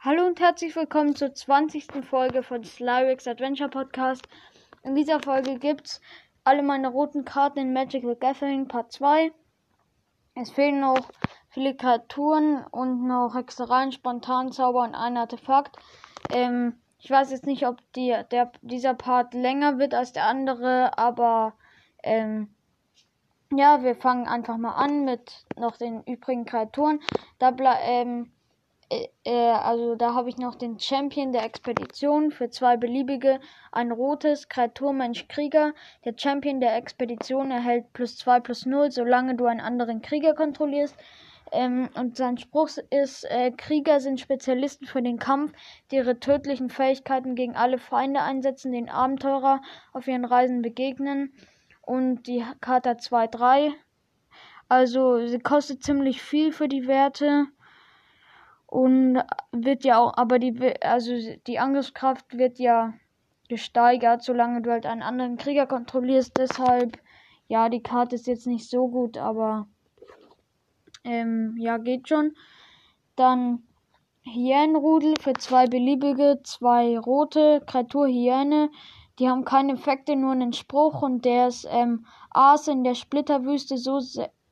Hallo und herzlich willkommen zur 20. Folge von Slyrix Adventure Podcast. In dieser Folge gibt's alle meine roten Karten in Magical Gathering Part 2. Es fehlen noch viele Kreaturen und noch Hexereien, Spontanzauber und ein Artefakt. Ähm, ich weiß jetzt nicht, ob die, der, dieser Part länger wird als der andere, aber ähm, ja, wir fangen einfach mal an mit noch den übrigen Kreaturen. Da ähm, äh, äh, also da habe ich noch den Champion der Expedition für zwei beliebige, ein rotes Kreaturmensch Krieger. Der Champion der Expedition erhält plus 2 plus 0, solange du einen anderen Krieger kontrollierst. Ähm, und sein Spruch ist, äh, Krieger sind Spezialisten für den Kampf, die ihre tödlichen Fähigkeiten gegen alle Feinde einsetzen, den Abenteurer auf ihren Reisen begegnen. Und die Karte 2-3. Also sie kostet ziemlich viel für die Werte und wird ja auch, aber die, also die Angriffskraft wird ja gesteigert, solange du halt einen anderen Krieger kontrollierst. Deshalb, ja, die Karte ist jetzt nicht so gut, aber ähm, ja, geht schon. Dann Hyänenrudel für zwei beliebige, zwei rote Kreatur. Die haben keine Effekte, nur einen Spruch und der ist ähm, Aas in der Splitterwüste so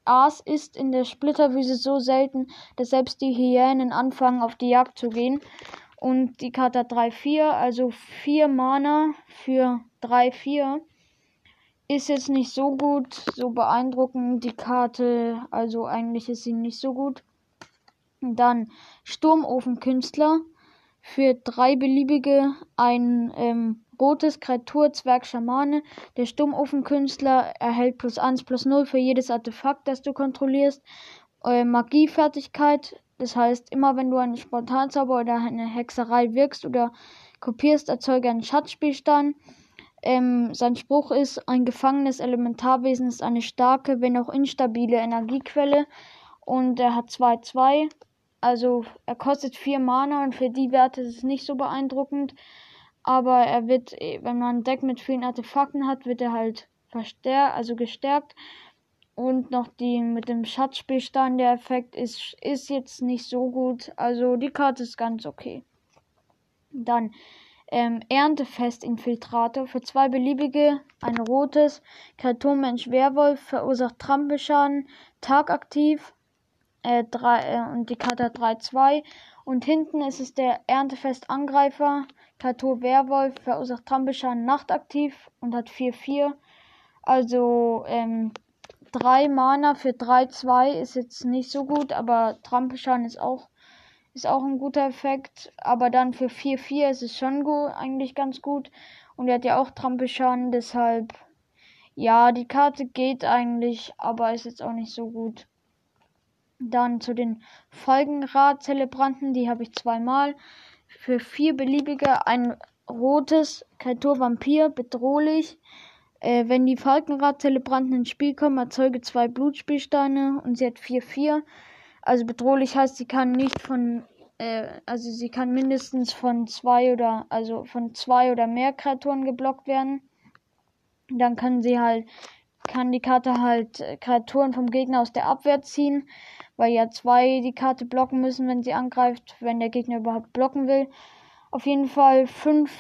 Aas ist in der Splitterwüste so selten, dass selbst die Hyänen anfangen, auf die Jagd zu gehen. Und die Karte hat 3-4, also 4 Mana für 3-4. Ist jetzt nicht so gut, so beeindruckend die Karte, also eigentlich ist sie nicht so gut. Dann Sturmofenkünstler für drei beliebige ein ähm, Rotes Kreatur Zwerg Schamane. Der Sturmofenkünstler erhält plus 1 plus 0 für jedes Artefakt, das du kontrollierst. Äh, Magiefertigkeit. Das heißt, immer wenn du einen Spontanzauber oder eine Hexerei wirkst oder kopierst, erzeuge einen Schatzspielstein. Ähm, sein Spruch ist, ein gefangenes Elementarwesen ist eine starke, wenn auch instabile Energiequelle. Und er hat 2-2. Also er kostet 4 Mana und für die Werte ist es nicht so beeindruckend. Aber er wird, äh, wenn man ein Deck mit vielen Artefakten hat, wird er halt verstärkt, also gestärkt. Und noch die mit dem Schatzspielstein, der Effekt ist, ist jetzt nicht so gut. Also die Karte ist ganz okay. Dann ähm, Erntefest-Infiltrator für zwei beliebige, ein rotes, Kreaturmensch Werwolf verursacht Trampelschaden, tagaktiv äh, drei, äh, und die Karte hat 3-2. Und hinten ist es der Erntefest-Angreifer, Kreatur Werwolf verursacht Trampelschaden nachtaktiv und hat 4-4. Also ähm, 3 Mana für 3-2 ist jetzt nicht so gut, aber Trampelschaden ist auch, ist auch ein guter Effekt. Aber dann für 4-4 ist es schon gut, eigentlich ganz gut. Und er hat ja auch Trampelschaden, deshalb ja, die Karte geht eigentlich, aber ist jetzt auch nicht so gut. Dann zu den Folgenrad-Zelebranten, die habe ich zweimal für vier beliebige ein rotes Kreatur-Vampir bedrohlich. Äh, wenn die Falkenrad-Zelebranten ins Spiel kommen, erzeuge zwei Blutspielsteine und sie hat 4-4. Also bedrohlich heißt, sie kann nicht von, äh, also sie kann mindestens von zwei oder, also von zwei oder mehr Kreaturen geblockt werden. Dann kann sie halt, kann die Karte halt Kreaturen vom Gegner aus der Abwehr ziehen weil ja zwei die Karte blocken müssen, wenn sie angreift, wenn der Gegner überhaupt blocken will. Auf jeden Fall 5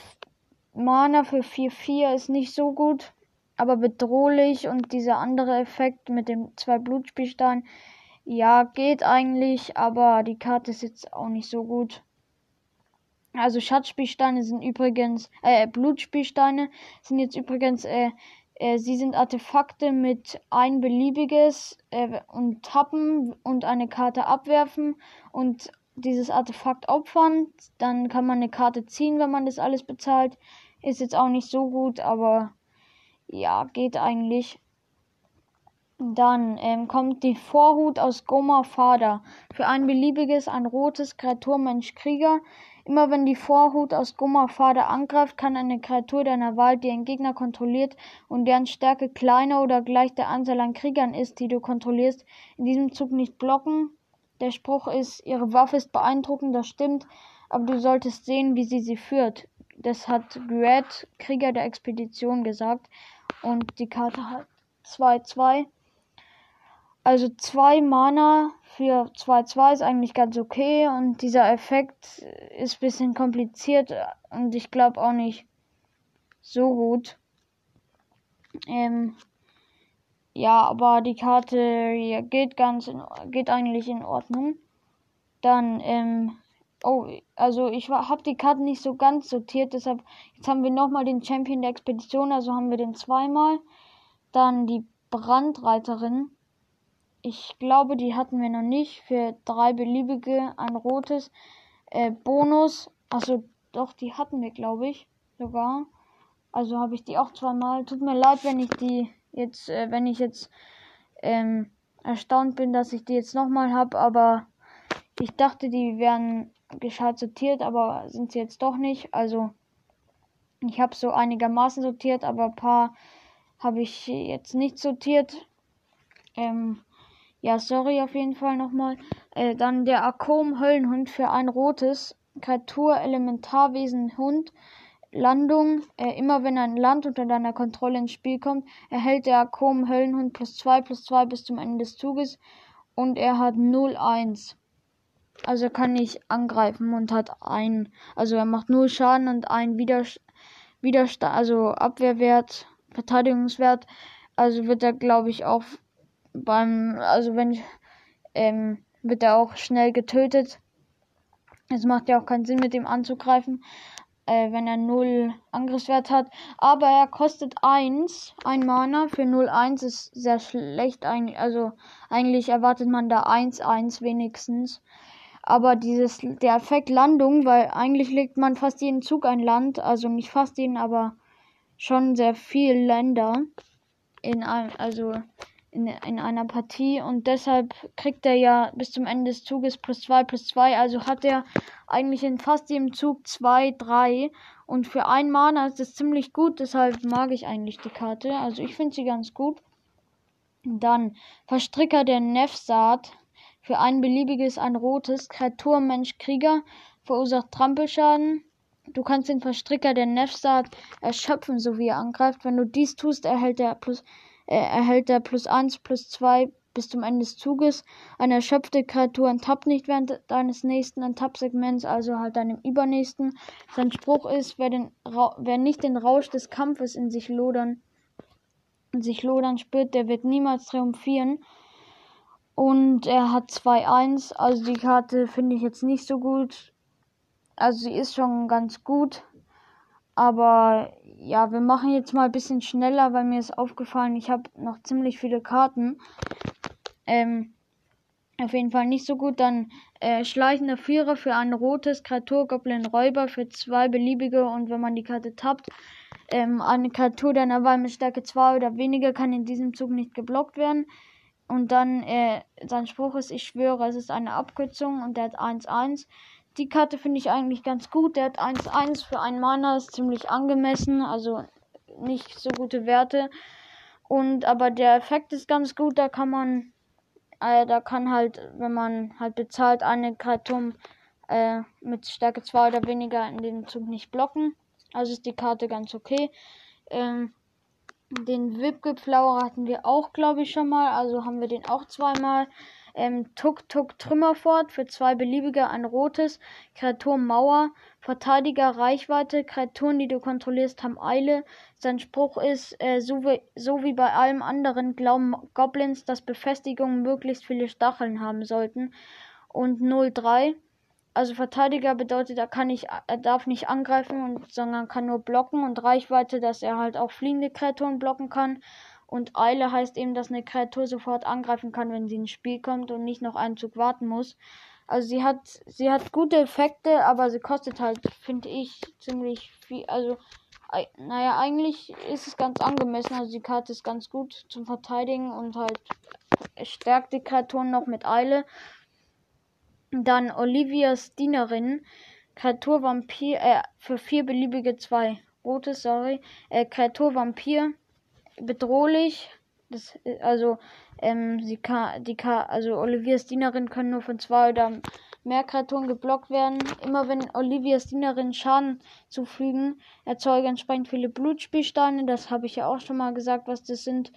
Mana für 4-4 ist nicht so gut, aber bedrohlich und dieser andere Effekt mit dem zwei Blutspielsteinen, ja, geht eigentlich, aber die Karte ist jetzt auch nicht so gut. Also Schatzspielsteine sind übrigens, äh, Blutspielsteine sind jetzt übrigens äh, äh, sie sind Artefakte mit ein beliebiges äh, und tappen und eine Karte abwerfen und dieses Artefakt opfern. Dann kann man eine Karte ziehen, wenn man das alles bezahlt. Ist jetzt auch nicht so gut, aber ja, geht eigentlich. Dann ähm, kommt die Vorhut aus Goma Fader. Für ein beliebiges, ein rotes Kreaturmensch Krieger Immer wenn die Vorhut aus Gummafader angreift, kann eine Kreatur deiner Wahl, die ein Gegner kontrolliert und deren Stärke kleiner oder gleich der Anzahl an Kriegern ist, die du kontrollierst, in diesem Zug nicht blocken. Der Spruch ist, ihre Waffe ist beeindruckend, das stimmt, aber du solltest sehen, wie sie sie führt. Das hat Gret, Krieger der Expedition, gesagt. Und die Karte hat 2-2. Also zwei Mana für 2-2 ist eigentlich ganz okay und dieser Effekt ist ein bisschen kompliziert und ich glaube auch nicht so gut. Ähm, ja, aber die Karte ja, geht ganz in, geht eigentlich in Ordnung. Dann, ähm, oh, also ich habe die Karten nicht so ganz sortiert, deshalb jetzt haben wir nochmal den Champion der Expedition, also haben wir den zweimal. Dann die Brandreiterin. Ich glaube, die hatten wir noch nicht. Für drei beliebige ein rotes äh, Bonus. Also doch, die hatten wir, glaube ich, sogar. Also habe ich die auch zweimal. Tut mir leid, wenn ich die jetzt, äh, wenn ich jetzt ähm, erstaunt bin, dass ich die jetzt nochmal habe, aber ich dachte, die wären gescheit sortiert, aber sind sie jetzt doch nicht. Also ich habe so einigermaßen sortiert, aber ein paar habe ich jetzt nicht sortiert. Ähm, ja, sorry auf jeden Fall nochmal. Äh, dann der Akom Höllenhund für ein rotes Kreatur Elementarwesen Hund Landung. Äh, immer wenn ein Land unter deiner Kontrolle ins Spiel kommt, erhält der Akom Höllenhund plus 2 plus 2 bis zum Ende des Zuges und er hat 0-1. Also kann nicht angreifen und hat ein, also er macht 0 Schaden und ein Widerstand, Widerstand, also Abwehrwert, Verteidigungswert. Also wird er, glaube ich, auch beim, also wenn ich, ähm, wird er auch schnell getötet. Es macht ja auch keinen Sinn, mit ihm anzugreifen äh, wenn er 0 Angriffswert hat. Aber er kostet 1, ein Mana für 0-1 ist sehr schlecht. Also eigentlich erwartet man da 1-1 wenigstens. Aber dieses, der Effekt Landung, weil eigentlich legt man fast jeden Zug ein Land, also nicht fast jeden, aber schon sehr viel Länder in einem, also in, in einer Partie und deshalb kriegt er ja bis zum Ende des Zuges plus 2 plus 2. Also hat er eigentlich in fast jedem Zug 2, 3 und für ein Mana ist das ziemlich gut, deshalb mag ich eigentlich die Karte. Also ich finde sie ganz gut. Dann Verstricker der Nefsaat. Für ein beliebiges, ein rotes. Kreatur, Mensch, Krieger. Verursacht Trampelschaden. Du kannst den Verstricker der Nefsaat erschöpfen, so wie er angreift. Wenn du dies tust, erhält er plus erhält er plus 1, plus 2 bis zum Ende des Zuges. Eine erschöpfte Kreatur enttappt nicht während deines nächsten Enttapp-Segments, also halt deinem übernächsten. Sein Spruch ist, wer, den wer nicht den Rausch des Kampfes in sich lodern, in sich lodern spürt, der wird niemals triumphieren. Und er hat 2-1, also die Karte finde ich jetzt nicht so gut. Also sie ist schon ganz gut. Aber ja, wir machen jetzt mal ein bisschen schneller, weil mir ist aufgefallen, ich habe noch ziemlich viele Karten. Ähm, auf jeden Fall nicht so gut. Dann äh, schleichender Vierer für ein rotes Kreatur Goblin Räuber für zwei beliebige und wenn man die Karte tappt, ähm, eine Kreatur deiner Wahl mit Stärke 2 oder weniger kann in diesem Zug nicht geblockt werden. Und dann äh, sein Spruch ist, ich schwöre, es ist eine Abkürzung und der hat 1-1. Die Karte finde ich eigentlich ganz gut. Der hat 1-1 für einen Mana, ist ziemlich angemessen, also nicht so gute Werte. Und aber der Effekt ist ganz gut, da kann man, äh, da kann halt, wenn man halt bezahlt, eine Kreatur äh, mit Stärke 2 oder weniger in den Zug nicht blocken. Also ist die Karte ganz okay. Ähm, den Wipgeflower hatten wir auch, glaube ich, schon mal. Also haben wir den auch zweimal ähm, Tuk Tuk Trümmerfort für zwei beliebige ein rotes, Kreatur Mauer, Verteidiger Reichweite, Kreaturen, die du kontrollierst, haben Eile. Sein Spruch ist, äh, so, wie, so wie bei allem anderen glauben Goblins, dass Befestigungen möglichst viele Stacheln haben sollten. Und 03. Also Verteidiger bedeutet, er kann nicht, er darf nicht angreifen, und, sondern kann nur blocken und Reichweite, dass er halt auch fliegende Kreaturen blocken kann. Und Eile heißt eben, dass eine Kreatur sofort angreifen kann, wenn sie ins Spiel kommt und nicht noch einen Zug warten muss. Also sie hat, sie hat gute Effekte, aber sie kostet halt, finde ich, ziemlich viel. Also, naja, eigentlich ist es ganz angemessen. Also die Karte ist ganz gut zum Verteidigen und halt stärkt die Kreaturen noch mit Eile. Dann Olivias Dienerin. Kreatur Vampir, äh, für vier beliebige zwei. Rote, sorry. Äh, Kreatur Vampir bedrohlich. Das, also, ähm, sie kann, die kann, also Olivias Dienerin können nur von zwei oder mehr Kreaturen geblockt werden. Immer wenn Olivias Dienerin Schaden zufügen, erzeugen entsprechend viele Blutspielsteine. Das habe ich ja auch schon mal gesagt, was das sind.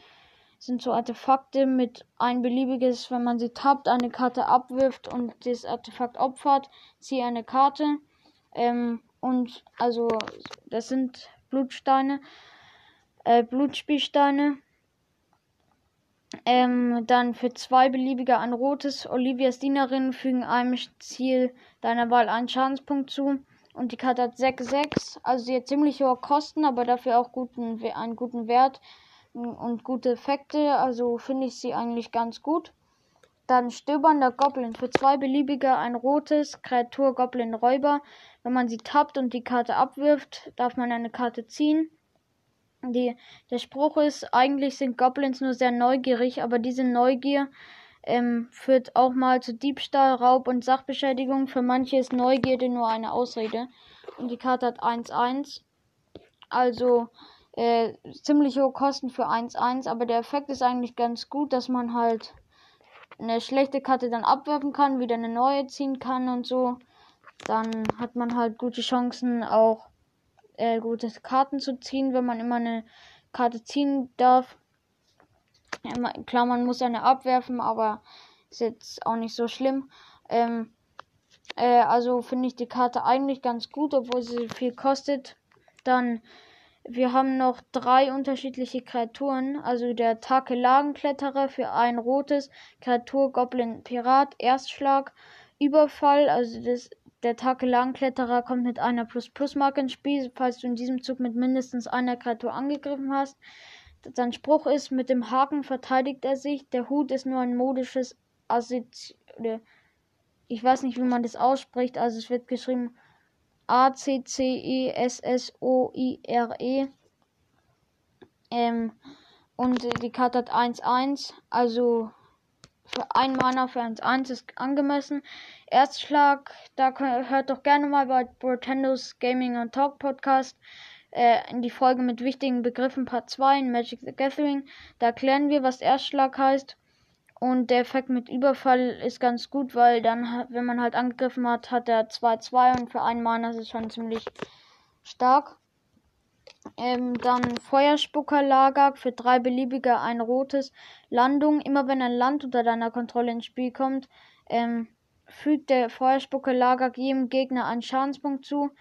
sind so Artefakte mit ein beliebiges, wenn man sie tappt, eine Karte abwirft und das Artefakt opfert, ziehe eine Karte. Ähm, und also das sind Blutsteine, äh, Blutspielsteine. Ähm, dann für zwei beliebige ein rotes. Olivias Dienerinnen fügen einem Ziel deiner Wahl einen Schadenspunkt zu. Und die Karte hat 6-6. Also sie hat ziemlich hohe Kosten, aber dafür auch guten, einen guten Wert und gute Effekte. Also finde ich sie eigentlich ganz gut. Dann stöbernder Goblin. Für zwei beliebige ein rotes. Kreatur Goblin Räuber. Wenn man sie tappt und die Karte abwirft, darf man eine Karte ziehen. Die, der Spruch ist, eigentlich sind Goblins nur sehr neugierig, aber diese Neugier ähm, führt auch mal zu Diebstahl, Raub und Sachbeschädigung. Für manche ist Neugierde nur eine Ausrede. Und die Karte hat 1-1. Also äh, ziemlich hohe Kosten für 1-1, aber der Effekt ist eigentlich ganz gut, dass man halt eine schlechte Karte dann abwerfen kann, wieder eine neue ziehen kann und so. Dann hat man halt gute Chancen, auch äh, gute Karten zu ziehen, wenn man immer eine Karte ziehen darf. Klar, man muss eine abwerfen, aber ist jetzt auch nicht so schlimm. Ähm, äh, also finde ich die Karte eigentlich ganz gut, obwohl sie viel kostet. Dann, wir haben noch drei unterschiedliche Kreaturen. Also der Takelagenkletterer für ein rotes, Kreatur Goblin Pirat, Erstschlag, Überfall. Also das, der Takelagenkletterer kommt mit einer Plus-Plus-Marke ins Spiel, falls du in diesem Zug mit mindestens einer Kreatur angegriffen hast. Sein Spruch ist, mit dem Haken verteidigt er sich. Der Hut ist nur ein modisches Assozi ich weiß nicht, wie man das ausspricht. Also es wird geschrieben A-C-C-E-S-S-O-I-R-E. -E. Ähm, und die Karte hat 1-1. Also für ein Mana für 1-1 ist angemessen. Erstschlag, da hört doch gerne mal bei Brotendos Gaming und Talk Podcast äh, in die Folge mit wichtigen Begriffen Part 2 in Magic the Gathering. Da erklären wir, was Erstschlag heißt. Und der Effekt mit Überfall ist ganz gut, weil dann, wenn man halt angegriffen hat, hat er 2-2 und für einen Mana ist es schon ziemlich stark. Ähm, dann Feuerspuckerlager für drei beliebige ein rotes. Landung, immer wenn ein Land unter deiner Kontrolle ins Spiel kommt, ähm, fügt der Feuerspuckerlager jedem Gegner einen Schadenspunkt zu.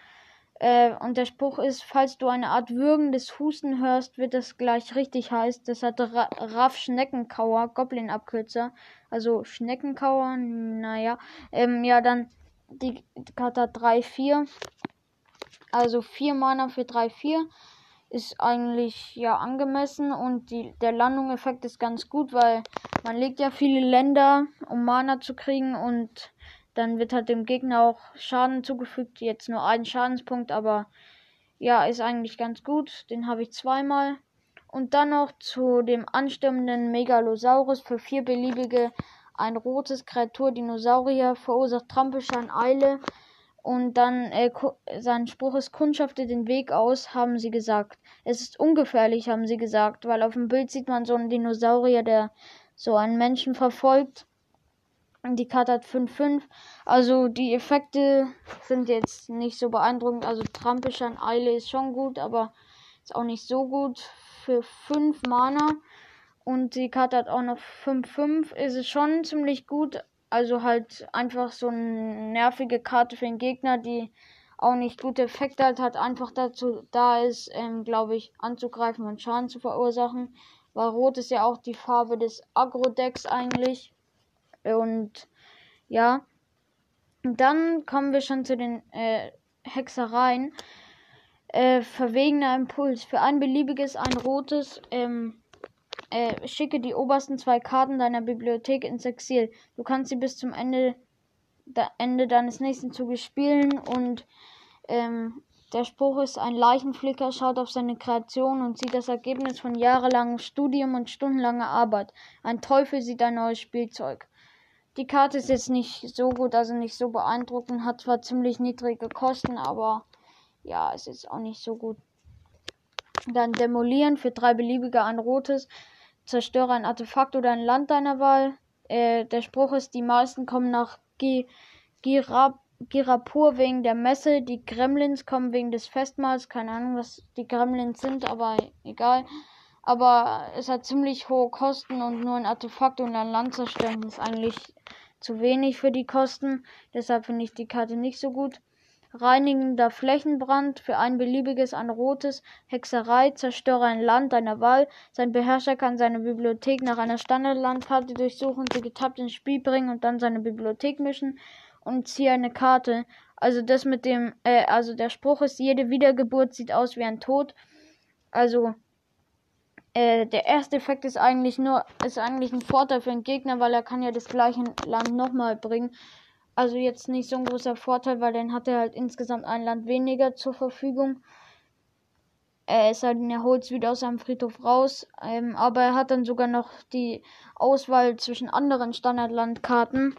Äh, und der Spruch ist, falls du eine Art würgendes Husten hörst, wird das gleich richtig heißt. Das hat Ra Raff Schneckenkauer, Goblin-Abkürzer. Also Schneckenkauer, naja. Ähm, ja, dann die Karte 3-4. Also 4 Mana für 3-4 ist eigentlich ja angemessen und die, der Landung-Effekt ist ganz gut, weil man legt ja viele Länder, um Mana zu kriegen und dann wird halt dem Gegner auch Schaden zugefügt. Jetzt nur ein Schadenspunkt, aber ja, ist eigentlich ganz gut. Den habe ich zweimal. Und dann noch zu dem anstürmenden Megalosaurus für vier beliebige ein rotes Kreatur Dinosaurier verursacht Trampelschein Eile und dann äh, sein Spruch ist kundschafte den Weg aus, haben sie gesagt. Es ist ungefährlich, haben sie gesagt, weil auf dem Bild sieht man so einen Dinosaurier, der so einen Menschen verfolgt die Karte hat 5-5. Also die Effekte sind jetzt nicht so beeindruckend. Also Trampelschein Eile ist schon gut, aber ist auch nicht so gut. Für 5 Mana. Und die Karte hat auch noch 5-5. Ist es schon ziemlich gut. Also halt einfach so eine nervige Karte für den Gegner, die auch nicht gute Effekte hat, hat einfach dazu da ist, ähm, glaube ich, anzugreifen und Schaden zu verursachen. Weil Rot ist ja auch die Farbe des Agro-Decks eigentlich. Und ja, dann kommen wir schon zu den äh, Hexereien. Äh, verwegener Impuls. Für ein beliebiges, ein rotes, ähm, äh, schicke die obersten zwei Karten deiner Bibliothek ins Exil. Du kannst sie bis zum Ende, da, Ende deines nächsten Zuges spielen und ähm, der Spruch ist, ein Leichenflicker schaut auf seine Kreation und sieht das Ergebnis von jahrelangem Studium und stundenlanger Arbeit. Ein Teufel sieht ein neues Spielzeug. Die Karte ist jetzt nicht so gut, also nicht so beeindruckend, hat zwar ziemlich niedrige Kosten, aber ja, ist jetzt auch nicht so gut. Dann demolieren für drei beliebige ein rotes. Zerstöre ein Artefakt oder ein Land deiner Wahl. Äh, der Spruch ist, die meisten kommen nach G Girap Girapur wegen der Messe. Die Gremlins kommen wegen des Festmahls. Keine Ahnung, was die Gremlins sind, aber egal. Aber es hat ziemlich hohe Kosten und nur ein Artefakt und ein Land zerstören ist eigentlich zu wenig für die Kosten. Deshalb finde ich die Karte nicht so gut. Reinigender Flächenbrand für ein beliebiges ein rotes. Hexerei, zerstöre ein Land deiner Wahl. Sein Beherrscher kann seine Bibliothek nach einer Standardlandkarte durchsuchen, sie getappt ins Spiel bringen und dann seine Bibliothek mischen und ziehe eine Karte. Also das mit dem, äh, also der Spruch ist, jede Wiedergeburt sieht aus wie ein Tod. Also äh, der erste Effekt ist eigentlich nur, ist eigentlich ein Vorteil für den Gegner, weil er kann ja das gleiche Land nochmal bringen. Also jetzt nicht so ein großer Vorteil, weil dann hat er halt insgesamt ein Land weniger zur Verfügung. Er ist halt, er holt wieder aus seinem Friedhof raus. Ähm, aber er hat dann sogar noch die Auswahl zwischen anderen Standardlandkarten,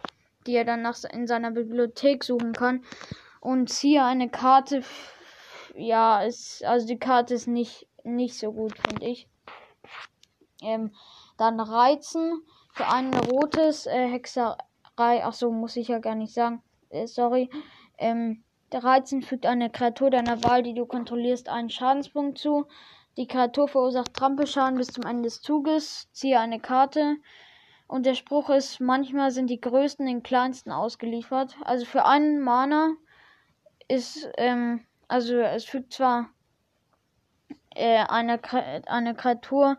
die er dann nach, in seiner Bibliothek suchen kann. Und hier eine Karte, ja, ist, also die Karte ist nicht, nicht so gut, finde ich. Ähm, dann Reizen für ein rotes äh, Hexer Drei, ach so, muss ich ja gar nicht sagen. Äh, sorry. Ähm, der Reizen fügt einer Kreatur deiner Wahl, die du kontrollierst, einen Schadenspunkt zu. Die Kreatur verursacht Trampelschaden bis zum Ende des Zuges. Ziehe eine Karte. Und der Spruch ist, manchmal sind die Größten den Kleinsten ausgeliefert. Also für einen Mana ist, ähm, also es fügt zwar äh, eine, eine Kreatur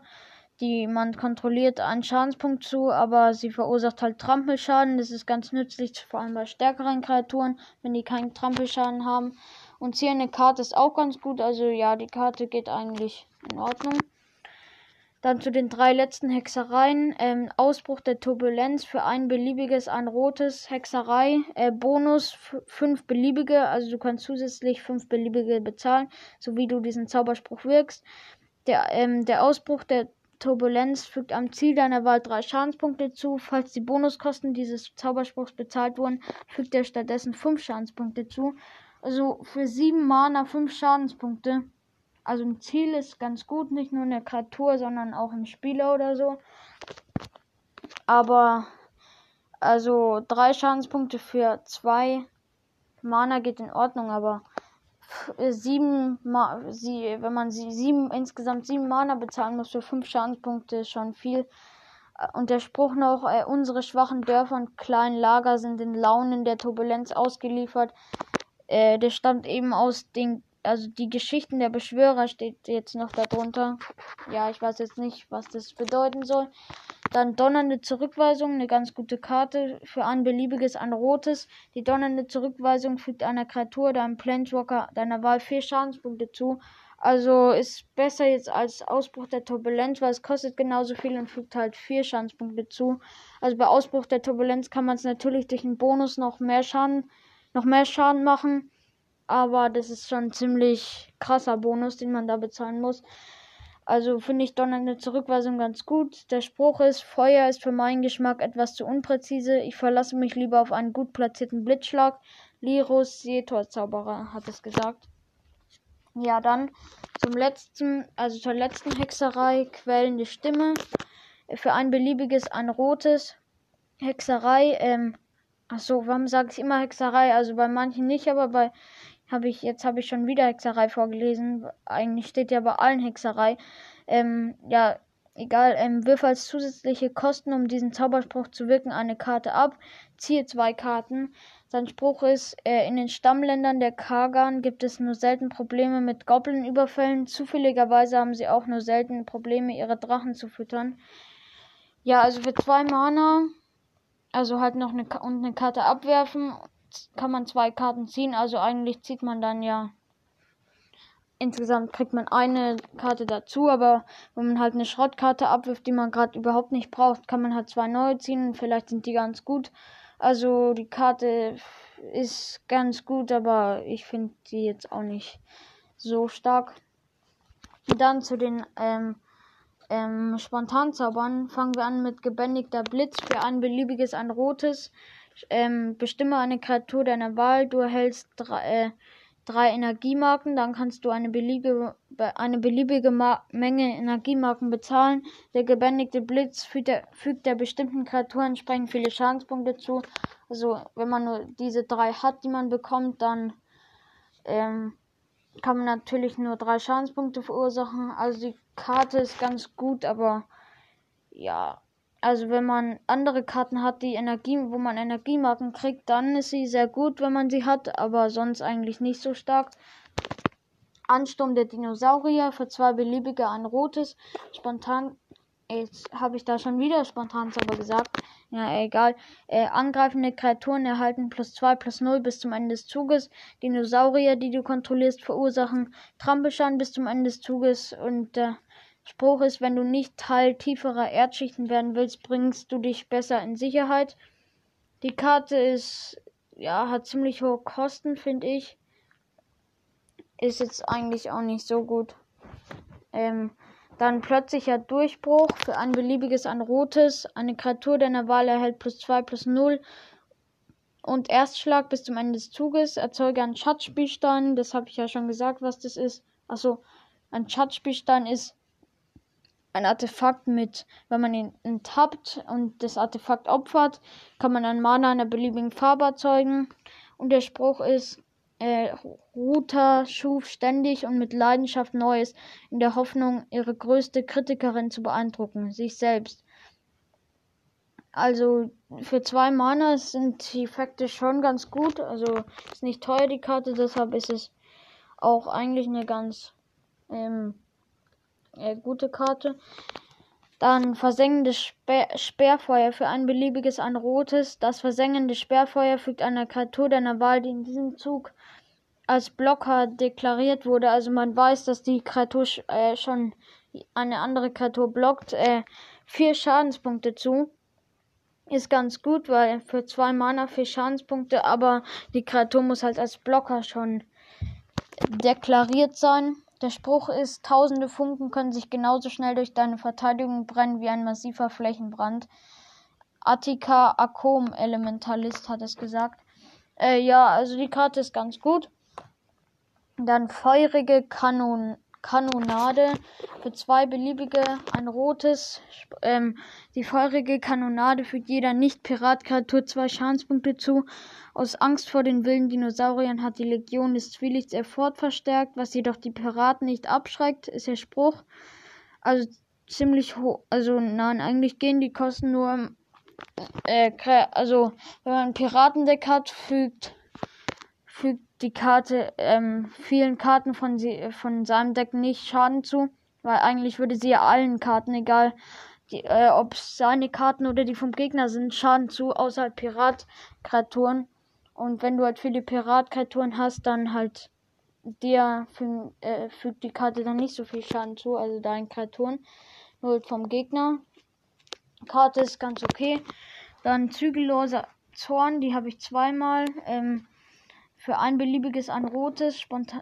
die man kontrolliert, einen Schadenspunkt zu, aber sie verursacht halt Trampelschaden. Das ist ganz nützlich, vor allem bei stärkeren Kreaturen, wenn die keinen Trampelschaden haben. Und hier eine Karte ist auch ganz gut, also ja, die Karte geht eigentlich in Ordnung. Dann zu den drei letzten Hexereien. Ähm, Ausbruch der Turbulenz für ein beliebiges, ein rotes Hexerei. Äh, Bonus fünf beliebige, also du kannst zusätzlich fünf beliebige bezahlen, so wie du diesen Zauberspruch wirkst. Der, ähm, der Ausbruch der Turbulenz fügt am Ziel deiner Wahl drei Schadenspunkte zu. Falls die Bonuskosten dieses Zauberspruchs bezahlt wurden, fügt er stattdessen fünf Schadenspunkte zu. Also für sieben Mana fünf Schadenspunkte. Also ein Ziel ist ganz gut, nicht nur in der Kreatur, sondern auch im Spieler oder so. Aber also drei Schadenspunkte für zwei Mana geht in Ordnung, aber sieben, sie, wenn man sie sieben, insgesamt sieben Mana bezahlen muss für fünf Schadenspunkte, ist schon viel. Und der Spruch noch, äh, unsere schwachen Dörfer und kleinen Lager sind den Launen der Turbulenz ausgeliefert. Äh, der stammt eben aus den, also die Geschichten der Beschwörer steht jetzt noch darunter. Ja, ich weiß jetzt nicht, was das bedeuten soll. Dann donnernde Zurückweisung, eine ganz gute Karte für ein beliebiges, ein rotes. Die donnernde Zurückweisung fügt einer Kreatur oder einem Planeswalker deiner Wahl vier Schadenspunkte zu. Also ist besser jetzt als Ausbruch der Turbulenz, weil es kostet genauso viel und fügt halt vier Schadenspunkte zu. Also bei Ausbruch der Turbulenz kann man es natürlich durch einen Bonus noch mehr Schaden, noch mehr Schaden machen. Aber das ist schon ein ziemlich krasser Bonus, den man da bezahlen muss. Also finde ich donnernde Zurückweisung ganz gut. Der Spruch ist, Feuer ist für meinen Geschmack etwas zu unpräzise. Ich verlasse mich lieber auf einen gut platzierten Blitzschlag. Lirus Seetor-Zauberer hat es gesagt. Ja, dann zum letzten, also zur letzten Hexerei, quellende Stimme. Für ein beliebiges, ein rotes. Hexerei, ähm, achso, warum sage ich immer Hexerei? Also bei manchen nicht, aber bei habe ich, jetzt habe ich schon wieder Hexerei vorgelesen. Eigentlich steht ja bei allen Hexerei. Ähm, ja, egal, ähm, wirf als zusätzliche Kosten, um diesen Zauberspruch zu wirken, eine Karte ab. Ziehe zwei Karten. Sein Spruch ist, äh, in den Stammländern der Kagan gibt es nur selten Probleme mit Goblin-Überfällen. Zufälligerweise haben sie auch nur selten Probleme, ihre Drachen zu füttern. Ja, also für zwei Mana, also halt noch eine, und eine Karte abwerfen kann man zwei Karten ziehen. Also eigentlich zieht man dann ja. Insgesamt kriegt man eine Karte dazu, aber wenn man halt eine Schrottkarte abwirft, die man gerade überhaupt nicht braucht, kann man halt zwei neue ziehen. Vielleicht sind die ganz gut. Also die Karte ist ganz gut, aber ich finde die jetzt auch nicht so stark. Dann zu den ähm, ähm, Spontanzaubern fangen wir an mit gebändigter Blitz für ein beliebiges, ein rotes. Ähm, bestimme eine Kreatur deiner Wahl. Du erhältst drei, äh, drei Energiemarken. Dann kannst du eine beliebige, eine beliebige Menge Energiemarken bezahlen. Der gebändigte Blitz fügt der, fügt der bestimmten Kreatur entsprechend viele Schadenspunkte zu. Also, wenn man nur diese drei hat, die man bekommt, dann ähm, kann man natürlich nur drei Schadenspunkte verursachen. Also die Karte ist ganz gut, aber ja, also wenn man andere Karten hat, die Energie, wo man Energiemarken kriegt, dann ist sie sehr gut, wenn man sie hat, aber sonst eigentlich nicht so stark. Ansturm der Dinosaurier für zwei beliebige ein rotes. Spontan. Jetzt habe ich da schon wieder spontan aber gesagt. Ja, egal. Äh, angreifende Kreaturen erhalten plus 2 plus 0 bis zum Ende des Zuges. Dinosaurier, die du kontrollierst, verursachen Trampelschaden bis zum Ende des Zuges. Und der Spruch ist, wenn du nicht Teil tieferer Erdschichten werden willst, bringst du dich besser in Sicherheit. Die Karte ist, ja, hat ziemlich hohe Kosten, finde ich ist jetzt eigentlich auch nicht so gut. Ähm, dann plötzlicher Durchbruch für ein beliebiges ein rotes. Eine Kreatur deiner Wahl erhält plus 2 plus 0 und Erstschlag bis zum Ende des Zuges. Erzeuge einen Schatzspielstein. Das habe ich ja schon gesagt, was das ist. Also ein Schatzspielstein ist ein Artefakt mit, wenn man ihn enttappt und das Artefakt opfert, kann man einen Mana einer beliebigen Farbe erzeugen. Und der Spruch ist, äh, Ruta schuf ständig und mit Leidenschaft Neues, in der Hoffnung, ihre größte Kritikerin zu beeindrucken, sich selbst. Also für zwei Mana sind die Effekte schon ganz gut. Also ist nicht teuer die Karte, deshalb ist es auch eigentlich eine ganz ähm, äh, gute Karte. Dann versengendes Sper Sperrfeuer für ein beliebiges, ein rotes. Das versengende Sperrfeuer fügt einer Kreatur deiner Wahl, die in diesem Zug als Blocker deklariert wurde. Also man weiß, dass die Kreatur äh, schon eine andere Kreatur blockt. Äh, vier Schadenspunkte zu. Ist ganz gut, weil für zwei Mana vier Schadenspunkte, aber die Kreatur muss halt als Blocker schon deklariert sein. Der Spruch ist, tausende Funken können sich genauso schnell durch deine Verteidigung brennen wie ein massiver Flächenbrand. Attika Akom Elementalist hat es gesagt. Äh, ja, also die Karte ist ganz gut. Dann feurige Kanon Kanonade für zwei beliebige, ein rotes. Ähm, die feurige Kanonade fügt jeder Nicht-Pirat-Kreatur zwei Schadenspunkte zu. Aus Angst vor den wilden Dinosauriern hat die Legion des Zwielichts Erford verstärkt, was jedoch die Piraten nicht abschreckt, ist der Spruch. Also ziemlich hoch. Also nein, eigentlich gehen die Kosten nur. Äh, also wenn man ein Piratendeck hat, fügt fügt die Karte ähm, vielen Karten von, sie, von seinem Deck nicht Schaden zu, weil eigentlich würde sie ja allen Karten, egal die, äh, ob seine Karten oder die vom Gegner sind, Schaden zu, außer halt Piratkreaturen. Und wenn du halt viele Piratkreaturen hast, dann halt dir füg, äh, fügt die Karte dann nicht so viel Schaden zu, also deinen Kreaturen. Nur vom Gegner. Karte ist ganz okay. Dann zügelloser Zorn, die habe ich zweimal. Ähm, für ein beliebiges, ein rotes, spontan,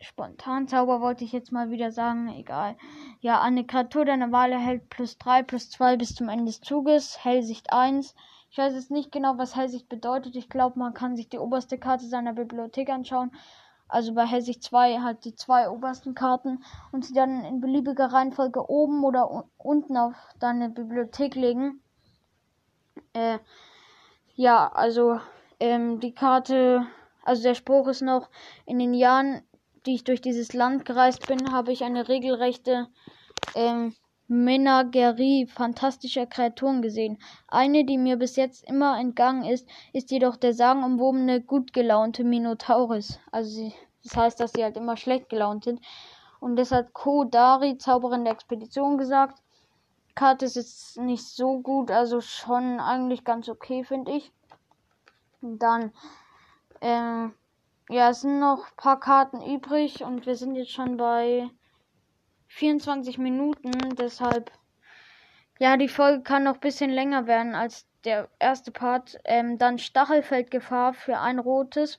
Spontanzauber wollte ich jetzt mal wieder sagen, egal. Ja, eine Kreatur deiner Wahl erhält plus 3, plus 2 bis zum Ende des Zuges, Hellsicht 1. Ich weiß jetzt nicht genau, was Hellsicht bedeutet. Ich glaube, man kann sich die oberste Karte seiner Bibliothek anschauen. Also bei Hellsicht 2 halt die zwei obersten Karten und sie dann in beliebiger Reihenfolge oben oder unten auf deine Bibliothek legen. Äh, ja, also ähm, die Karte also der Spruch ist noch, in den Jahren, die ich durch dieses Land gereist bin, habe ich eine regelrechte ähm, Menagerie fantastischer Kreaturen gesehen. Eine, die mir bis jetzt immer entgangen ist, ist jedoch der sagenumwobene, gut gelaunte Minotaurus. Also das heißt, dass sie halt immer schlecht gelaunt sind. Und das hat Kodari, Zauberin der Expedition, gesagt. Karte ist jetzt nicht so gut, also schon eigentlich ganz okay, finde ich. Und dann ähm, ja, es sind noch ein paar Karten übrig und wir sind jetzt schon bei 24 Minuten. Deshalb, ja, die Folge kann noch ein bisschen länger werden als der erste Part. Ähm, dann Stachelfeldgefahr für ein rotes.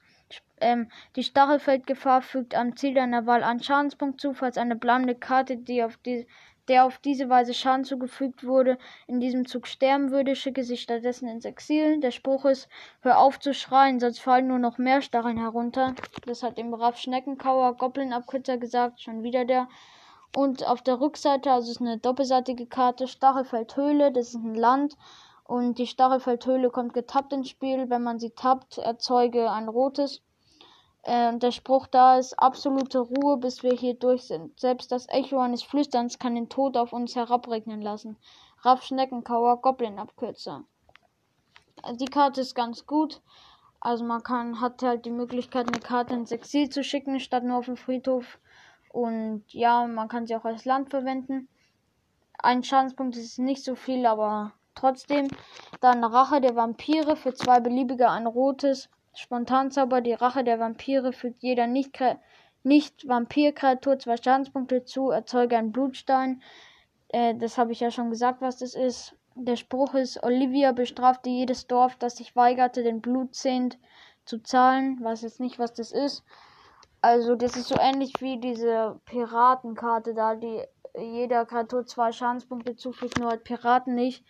Ähm, die Stachelfeldgefahr fügt am Ziel deiner Wahl einen Schadenspunkt zu, falls eine bleibende Karte, die auf die, der auf diese Weise Schaden zugefügt wurde, in diesem Zug sterben würde, schicke sich stattdessen ins Exil. Der Spruch ist, hör auf zu schreien, sonst fallen nur noch mehr Stacheln herunter. Das hat dem Raff Schneckenkauer Goblin-Abkürzer gesagt, schon wieder der. Und auf der Rückseite, also ist eine doppelseitige Karte, Stachelfeldhöhle, das ist ein Land. Und die Stachelfeldhöhle kommt getappt ins Spiel. Wenn man sie tappt, erzeuge ein rotes. Äh, der Spruch da ist absolute Ruhe, bis wir hier durch sind. Selbst das Echo eines Flüsterns kann den Tod auf uns herabregnen lassen. Raff Schneckenkauer, Goblin-Abkürzer. Die Karte ist ganz gut. Also man kann, hat halt die Möglichkeit, eine Karte ins Exil zu schicken, statt nur auf den Friedhof. Und ja, man kann sie auch als Land verwenden. Ein Schadenspunkt ist nicht so viel, aber trotzdem. Dann Rache der Vampire für zwei beliebige ein rotes. Spontanzauber, die Rache der Vampire fügt jeder nicht, nicht Vampirkreatur zwei Schadenspunkte zu, erzeuge einen Blutstein. Äh, das habe ich ja schon gesagt, was das ist. Der Spruch ist, Olivia bestrafte jedes Dorf, das sich weigerte, den Blutzehnt zu zahlen. Weiß jetzt nicht, was das ist. Also, das ist so ähnlich wie diese Piratenkarte da, die jeder Kreatur zwei Schadenspunkte zufügt, nur halt Piraten nicht.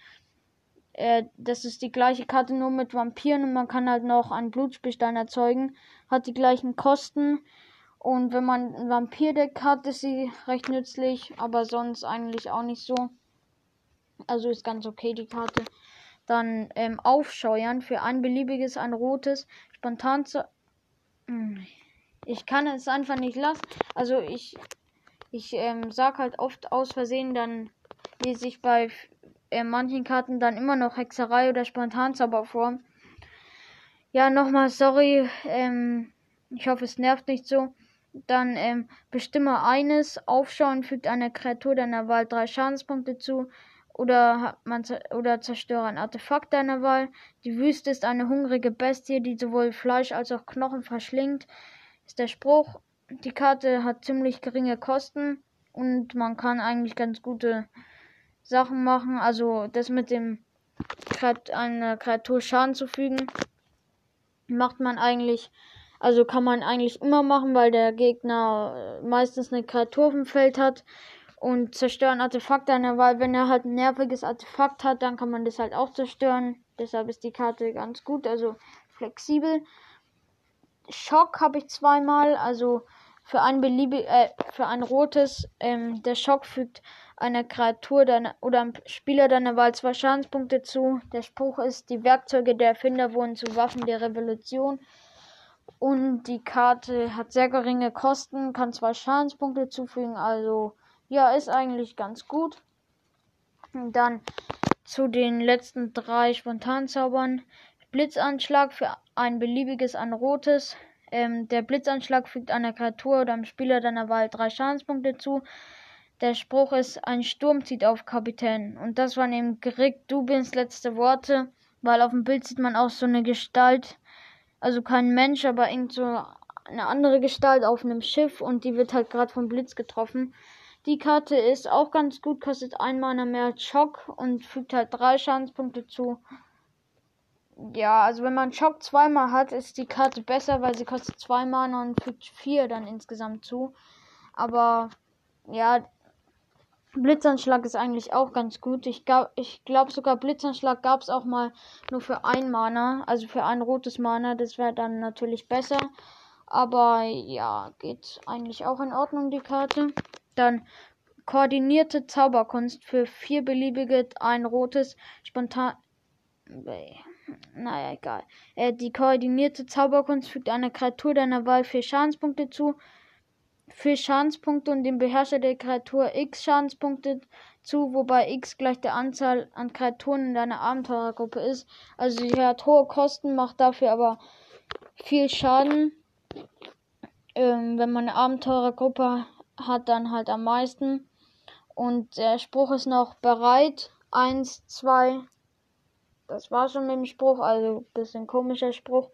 Äh, das ist die gleiche Karte nur mit Vampiren und man kann halt noch einen Blutspielstein erzeugen. Hat die gleichen Kosten. Und wenn man ein Vampir-Deck hat, ist sie recht nützlich, aber sonst eigentlich auch nicht so. Also ist ganz okay die Karte. Dann ähm, aufscheuern für ein beliebiges, ein rotes, spontan zu. Hm. Ich kann es einfach nicht lassen. Also ich, ich ähm, sag halt oft aus Versehen, dann lese ich bei äh, manchen Karten dann immer noch Hexerei oder Spontanzauber vor. Ja, nochmal sorry. Ähm, ich hoffe, es nervt nicht so. Dann ähm, bestimme eines. Aufschauen fügt einer Kreatur deiner Wahl drei Schadenspunkte zu oder, man, oder zerstöre ein Artefakt deiner Wahl. Die Wüste ist eine hungrige Bestie, die sowohl Fleisch als auch Knochen verschlingt. Ist der Spruch. Die Karte hat ziemlich geringe Kosten und man kann eigentlich ganz gute Sachen machen. Also das mit dem einer Kreatur Schaden zufügen macht man eigentlich, also kann man eigentlich immer machen, weil der Gegner meistens eine Kreatur auf dem Feld hat und zerstören Artefakte der Wahl. Wenn er halt ein nerviges Artefakt hat, dann kann man das halt auch zerstören. Deshalb ist die Karte ganz gut, also flexibel. Schock habe ich zweimal, also für ein beliebig, äh, für ein rotes. Ähm, der Schock fügt einer Kreatur deiner, oder einem Spieler deiner Wahl zwei Schadenspunkte zu. Der Spruch ist, die Werkzeuge der Erfinder wurden zu Waffen der Revolution. Und die Karte hat sehr geringe Kosten, kann zwei Schadenspunkte zufügen, also ja, ist eigentlich ganz gut. Und dann zu den letzten drei Spontanzaubern. Blitzanschlag für ein beliebiges, ein rotes. Ähm, der Blitzanschlag fügt einer Kreatur oder einem Spieler deiner Wahl drei Schadenspunkte zu. Der Spruch ist, ein Sturm zieht auf Kapitän. Und das waren eben Rick Dubins letzte Worte, weil auf dem Bild sieht man auch so eine Gestalt, also kein Mensch, aber irgend so eine andere Gestalt auf einem Schiff und die wird halt gerade vom Blitz getroffen. Die Karte ist auch ganz gut, kostet einmal mehr als Schock und fügt halt drei Schadenspunkte zu. Ja, also wenn man Schock zweimal hat, ist die Karte besser, weil sie kostet zwei Mana und fügt vier dann insgesamt zu. Aber ja, Blitzanschlag ist eigentlich auch ganz gut. Ich, ich glaube sogar Blitzanschlag gab es auch mal nur für ein Mana, also für ein rotes Mana. Das wäre dann natürlich besser. Aber ja, geht eigentlich auch in Ordnung die Karte. Dann koordinierte Zauberkunst für vier beliebige, ein rotes, spontan. Naja, egal. Äh, die koordinierte Zauberkunst fügt einer Kreatur deiner Wahl vier Schadenspunkte zu. Vier Schadenspunkte und dem Beherrscher der Kreatur x Schadenspunkte zu, wobei x gleich der Anzahl an Kreaturen in deiner Abenteurergruppe ist. Also sie hat hohe Kosten, macht dafür aber viel Schaden. Ähm, wenn man eine Abenteurergruppe hat dann halt am meisten. Und der Spruch ist noch bereit. Eins, zwei. Das war schon mit dem Spruch, also bisschen komischer Spruch.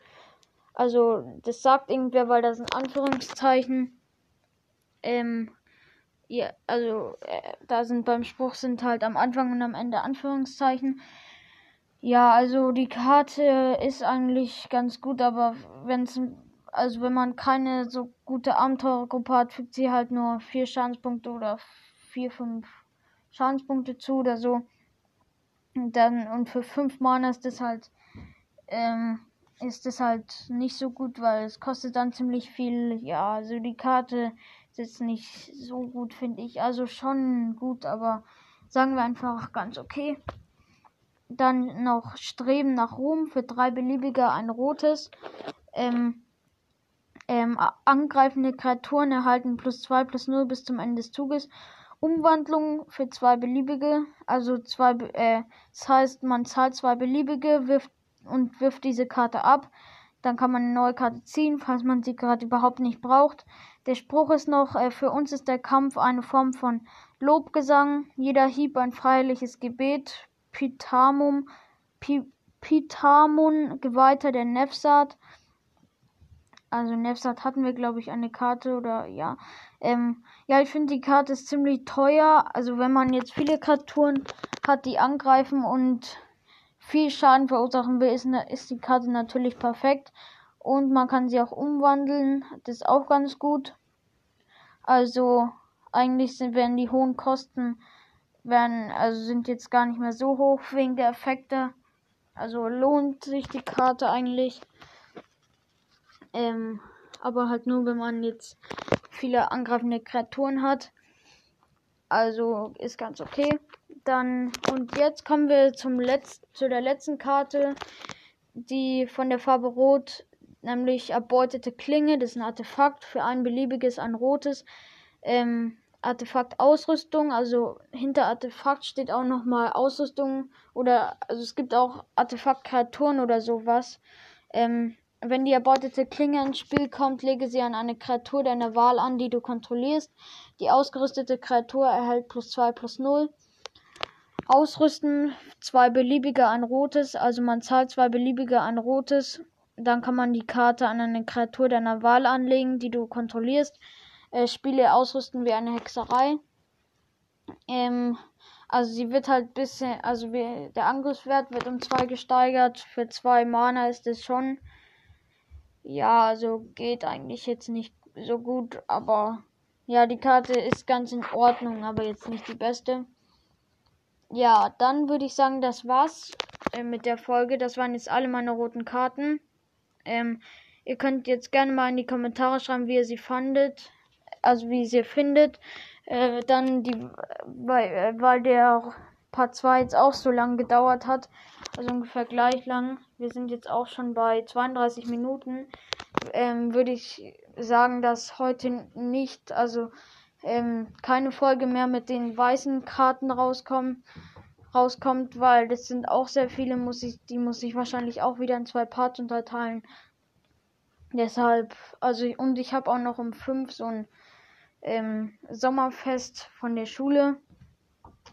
Also, das sagt irgendwer, weil das ein Anführungszeichen. Ähm, ja, also, äh, da sind beim Spruch sind halt am Anfang und am Ende Anführungszeichen. Ja, also die Karte ist eigentlich ganz gut, aber wenn es also wenn man keine so gute Abenteurergruppe hat, fügt sie halt nur vier Schadenspunkte oder vier, fünf Schadenspunkte zu oder so. Und dann, und für fünf Mana ist das halt, ähm, ist das halt nicht so gut, weil es kostet dann ziemlich viel. Ja, also die Karte jetzt nicht so gut, finde ich. Also schon gut, aber sagen wir einfach ganz okay. Dann noch Streben nach Ruhm für drei beliebige ein rotes. Ähm, Ähm, angreifende Kreaturen erhalten plus 2 plus 0 bis zum Ende des Zuges. Umwandlung für zwei beliebige, also zwei, äh, das heißt, man zahlt zwei beliebige wirft und wirft diese Karte ab. Dann kann man eine neue Karte ziehen, falls man sie gerade überhaupt nicht braucht. Der Spruch ist noch, äh, für uns ist der Kampf eine Form von Lobgesang. Jeder Hieb ein feierliches Gebet. Pitamum, Pi, Pitamun, Geweihter der Nefsat. Also Nefsat hatten wir, glaube ich, eine Karte oder ja. Ähm, ja, ich finde die Karte ist ziemlich teuer. Also wenn man jetzt viele Kreaturen hat, die angreifen und viel Schaden verursachen will, ist, ne, ist die Karte natürlich perfekt. Und man kann sie auch umwandeln. Das ist auch ganz gut. Also eigentlich sind, werden die hohen Kosten werden, also sind jetzt gar nicht mehr so hoch wegen der Effekte. Also lohnt sich die Karte eigentlich. Ähm, aber halt nur, wenn man jetzt viele angreifende Kreaturen hat. Also ist ganz okay. Dann und jetzt kommen wir zum letzten, zu der letzten Karte, die von der Farbe Rot, nämlich erbeutete Klinge. Das ist ein Artefakt für ein beliebiges, ein rotes. Ähm, Artefakt Ausrüstung, also hinter Artefakt steht auch nochmal Ausrüstung oder also es gibt auch Artefakt Kreaturen oder sowas. Ähm, wenn die erbeutete Klinge ins Spiel kommt, lege sie an eine Kreatur deiner Wahl an, die du kontrollierst. Die ausgerüstete Kreatur erhält plus 2 plus 0. Ausrüsten zwei beliebige ein rotes, also man zahlt zwei beliebige ein rotes. Dann kann man die Karte an eine Kreatur deiner Wahl anlegen, die du kontrollierst. Äh, Spiele ausrüsten wie eine Hexerei. Ähm, also sie wird halt bisschen, also wir, der Angriffswert wird um zwei gesteigert. Für zwei Mana ist es schon ja, also geht eigentlich jetzt nicht so gut, aber ja, die Karte ist ganz in Ordnung, aber jetzt nicht die beste. Ja, dann würde ich sagen, das war's äh, mit der Folge. Das waren jetzt alle meine roten Karten. Ähm, ihr könnt jetzt gerne mal in die Kommentare schreiben, wie ihr sie fandet, also wie ihr sie findet. Äh, dann die, weil, äh, weil der Part 2 jetzt auch so lang gedauert hat, also ungefähr gleich lang. Wir sind jetzt auch schon bei 32 Minuten. Ähm, würde ich sagen, dass heute nicht, also ähm, keine Folge mehr mit den weißen Karten rauskommen, rauskommt, weil das sind auch sehr viele, muss ich, die muss ich wahrscheinlich auch wieder in zwei Parts unterteilen. Deshalb, also und ich habe auch noch um 5 so ein ähm, Sommerfest von der Schule.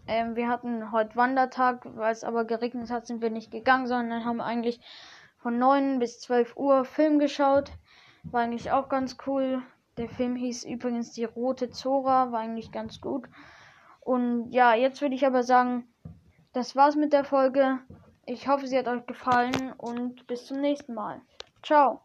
Ähm, wir hatten heute Wandertag, weil es aber geregnet hat, sind wir nicht gegangen, sondern haben eigentlich von 9 bis 12 Uhr Film geschaut. War eigentlich auch ganz cool. Der Film hieß übrigens Die Rote Zora, war eigentlich ganz gut. Und ja, jetzt würde ich aber sagen, das war's mit der Folge. Ich hoffe, sie hat euch gefallen und bis zum nächsten Mal. Ciao.